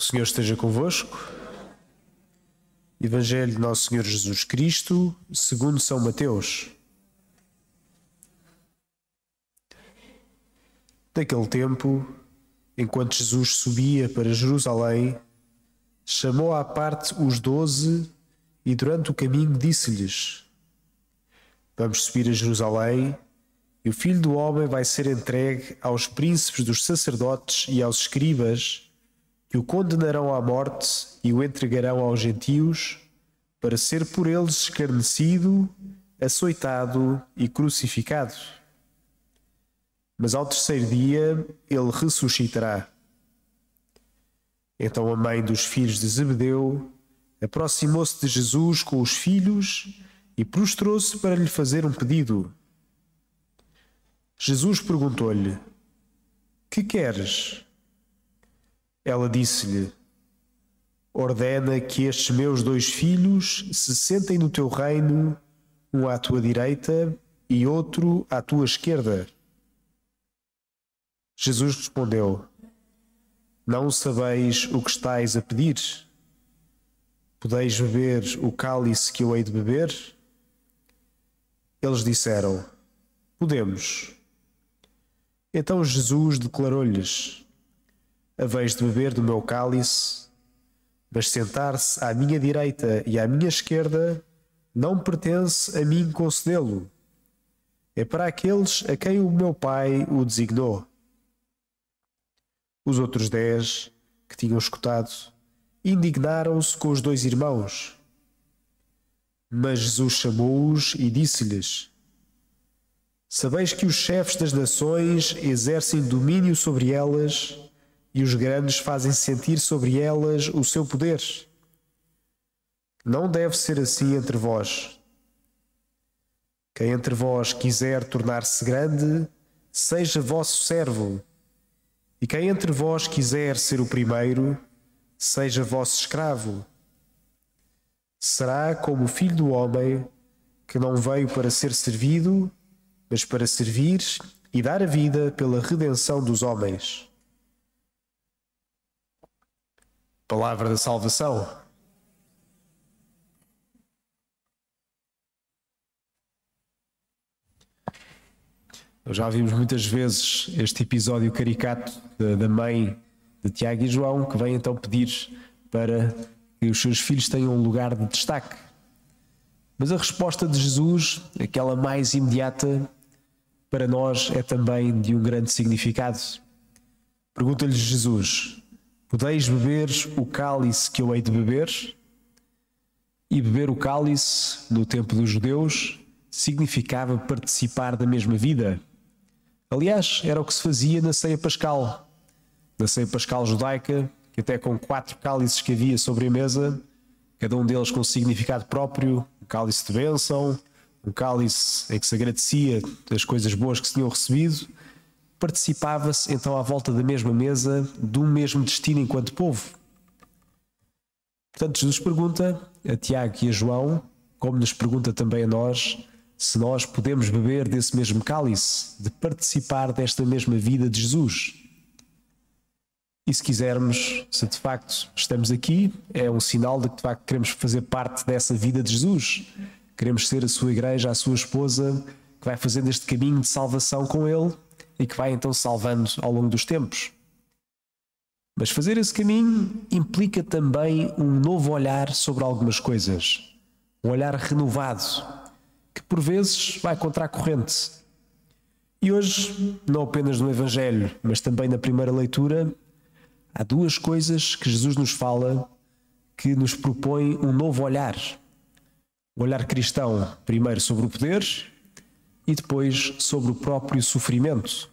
O Senhor esteja convosco. Evangelho de Nosso Senhor Jesus Cristo, segundo São Mateus. Naquele tempo, enquanto Jesus subia para Jerusalém, chamou à parte os doze e durante o caminho disse-lhes: Vamos subir a Jerusalém e o Filho do Homem vai ser entregue aos príncipes dos sacerdotes e aos escribas que o condenarão à morte e o entregarão aos gentios, para ser por eles escarnecido, açoitado e crucificado. Mas ao terceiro dia ele ressuscitará. Então a mãe dos filhos de Zebedeu aproximou-se de Jesus com os filhos e prostrou-se para lhe fazer um pedido. Jesus perguntou-lhe: Que queres? Ela disse-lhe: Ordena que estes meus dois filhos se sentem no teu reino, um à tua direita e outro à tua esquerda. Jesus respondeu: Não sabeis o que estáis a pedir? Podeis beber o cálice que eu hei de beber? Eles disseram: Podemos. Então Jesus declarou-lhes: haveis de beber do meu cálice, mas sentar-se à minha direita e à minha esquerda não pertence a mim concedê-lo. É para aqueles a quem o meu Pai o designou. Os outros dez, que tinham escutado, indignaram-se com os dois irmãos. Mas Jesus chamou-os e disse-lhes: Sabeis que os chefes das nações exercem domínio sobre elas e os grandes fazem sentir sobre elas o seu poder. Não deve ser assim entre vós. Quem entre vós quiser tornar-se grande, seja vosso servo. E quem entre vós quiser ser o primeiro, seja vosso escravo. Será como o filho do homem, que não veio para ser servido, mas para servir e dar a vida pela redenção dos homens. Palavra da salvação. Já vimos muitas vezes este episódio caricato da mãe de Tiago e João, que vem então pedir para que os seus filhos tenham um lugar de destaque. Mas a resposta de Jesus, aquela mais imediata, para nós é também de um grande significado. Pergunta-lhes Jesus: Podeis beber o cálice que eu hei de beber? E beber o cálice, no tempo dos judeus, significava participar da mesma vida. Aliás, era o que se fazia na ceia pascal. Na ceia pascal judaica, que até com quatro cálices que havia sobre a mesa, cada um deles com significado próprio, um cálice de bênção, um cálice em que se agradecia das coisas boas que se tinham recebido, participava-se então à volta da mesma mesa de um mesmo destino enquanto povo. Portanto, Jesus pergunta a Tiago e a João, como nos pergunta também a nós, se nós podemos beber desse mesmo cálice, de participar desta mesma vida de Jesus. E se quisermos, se de facto estamos aqui, é um sinal de que de facto queremos fazer parte dessa vida de Jesus. Queremos ser a sua igreja, a sua esposa, que vai fazendo este caminho de salvação com Ele e que vai então salvando ao longo dos tempos. Mas fazer esse caminho implica também um novo olhar sobre algumas coisas, um olhar renovado, que por vezes vai contra a corrente. E hoje, não apenas no Evangelho, mas também na primeira leitura, há duas coisas que Jesus nos fala que nos propõem um novo olhar. O olhar cristão, primeiro sobre o poder e depois sobre o próprio sofrimento.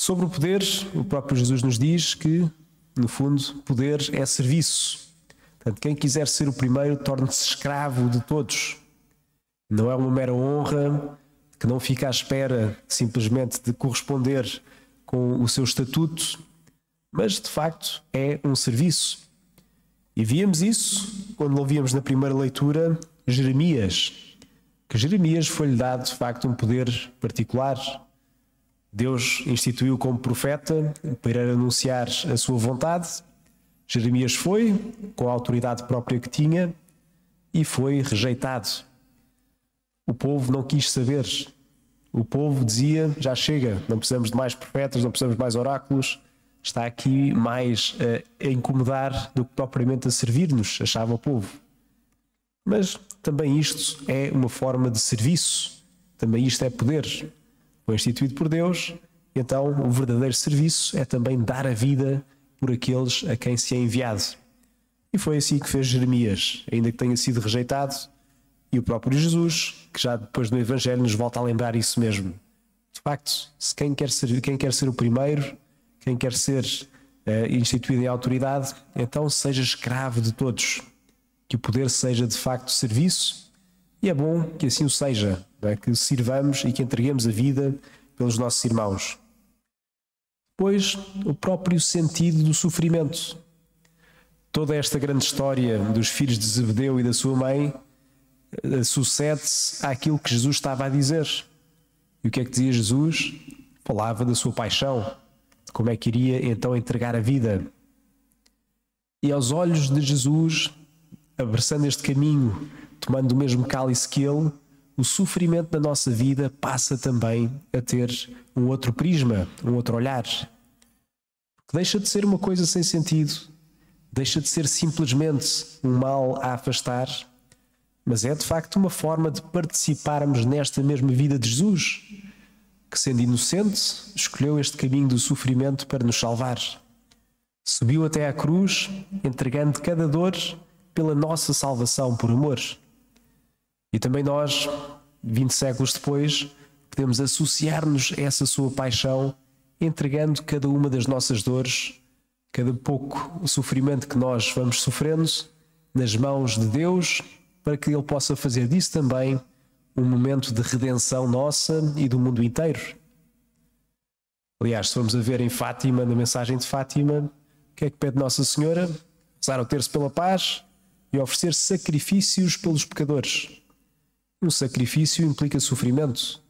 Sobre o poder, o próprio Jesus nos diz que, no fundo, poder é serviço. Portanto, quem quiser ser o primeiro torna-se escravo de todos. Não é uma mera honra que não fica à espera simplesmente de corresponder com o seu estatuto, mas de facto é um serviço. E víamos isso quando ouvíamos na primeira leitura Jeremias, que Jeremias foi-lhe dado de facto um poder particular. Deus instituiu como profeta para anunciar a sua vontade. Jeremias foi, com a autoridade própria que tinha, e foi rejeitado. O povo não quis saber. O povo dizia: já chega, não precisamos de mais profetas, não precisamos de mais oráculos. Está aqui mais a, a incomodar do que propriamente a servir-nos, achava o povo. Mas também isto é uma forma de serviço, também isto é poder foi instituído por Deus, então o verdadeiro serviço é também dar a vida por aqueles a quem se é enviado. E foi assim que fez Jeremias, ainda que tenha sido rejeitado, e o próprio Jesus, que já depois do Evangelho nos volta a lembrar isso mesmo. De facto, se quem quer ser, quem quer ser o primeiro, quem quer ser uh, instituído em autoridade, então seja escravo de todos. Que o poder seja de facto serviço, e é bom que assim o seja é? que sirvamos e que entreguemos a vida pelos nossos irmãos. Depois, o próprio sentido do sofrimento. Toda esta grande história dos filhos de Zebedeu e da sua mãe eh, sucede-se àquilo que Jesus estava a dizer. E o que é que dizia Jesus? Falava da sua paixão, de como é que iria então entregar a vida. E aos olhos de Jesus, abraçando este caminho, tomando o mesmo cálice que ele, o sofrimento da nossa vida passa também a ter um outro prisma, um outro olhar. Porque deixa de ser uma coisa sem sentido, deixa de ser simplesmente um mal a afastar, mas é de facto uma forma de participarmos nesta mesma vida de Jesus, que sendo inocente, escolheu este caminho do sofrimento para nos salvar. Subiu até à cruz, entregando cada dor pela nossa salvação por amor. E também nós, 20 séculos depois, podemos associar-nos a essa sua paixão, entregando cada uma das nossas dores, cada pouco sofrimento que nós vamos sofrendo, nas mãos de Deus, para que Ele possa fazer disso também um momento de redenção nossa e do mundo inteiro. Aliás, se formos a ver em Fátima, na mensagem de Fátima, o que é que pede Nossa Senhora? Rezar o terço pela paz e oferecer sacrifícios pelos pecadores. O sacrifício implica sofrimento.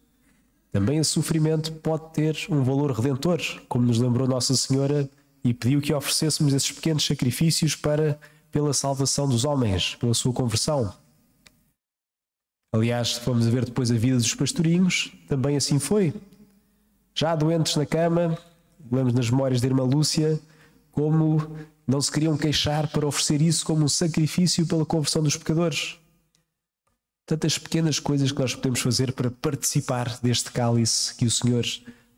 Também esse sofrimento pode ter um valor redentor, como nos lembrou Nossa Senhora e pediu que oferecêssemos esses pequenos sacrifícios para pela salvação dos homens, pela sua conversão. Aliás, a ver depois a vida dos pastorinhos, também assim foi. Já doentes na cama, lemos nas memórias da irmã Lúcia, como não se queriam queixar para oferecer isso como um sacrifício pela conversão dos pecadores tantas pequenas coisas que nós podemos fazer para participar deste cálice que o Senhor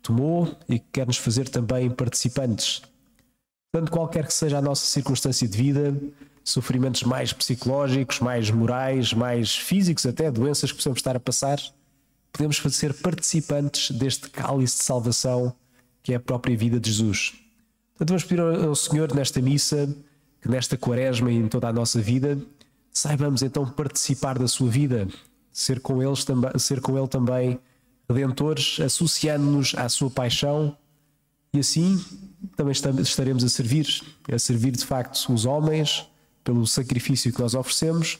tomou e que quer nos fazer também participantes. Tanto qualquer que seja a nossa circunstância de vida, sofrimentos mais psicológicos, mais morais, mais físicos, até doenças que possamos estar a passar, podemos ser participantes deste cálice de salvação que é a própria vida de Jesus. Portanto, vamos pedir ao Senhor nesta missa, que nesta quaresma e em toda a nossa vida, saibamos então participar da sua vida, ser com, eles, ser com ele também redentores, associando-nos à sua paixão e assim também estaremos a servir, a servir de facto os homens pelo sacrifício que nós oferecemos,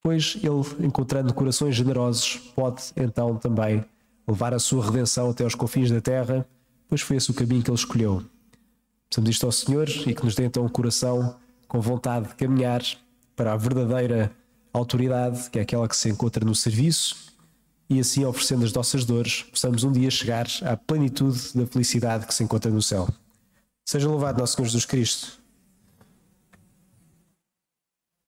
pois ele, encontrando corações generosos, pode então também levar a sua redenção até aos confins da terra, pois foi esse o caminho que ele escolheu. Precisamos isto ao Senhor e que nos dê então um coração com vontade de caminhar para a verdadeira autoridade, que é aquela que se encontra no serviço, e assim oferecendo as nossas dores, possamos um dia chegar à plenitude da felicidade que se encontra no céu. Seja louvado nosso Senhor Jesus Cristo.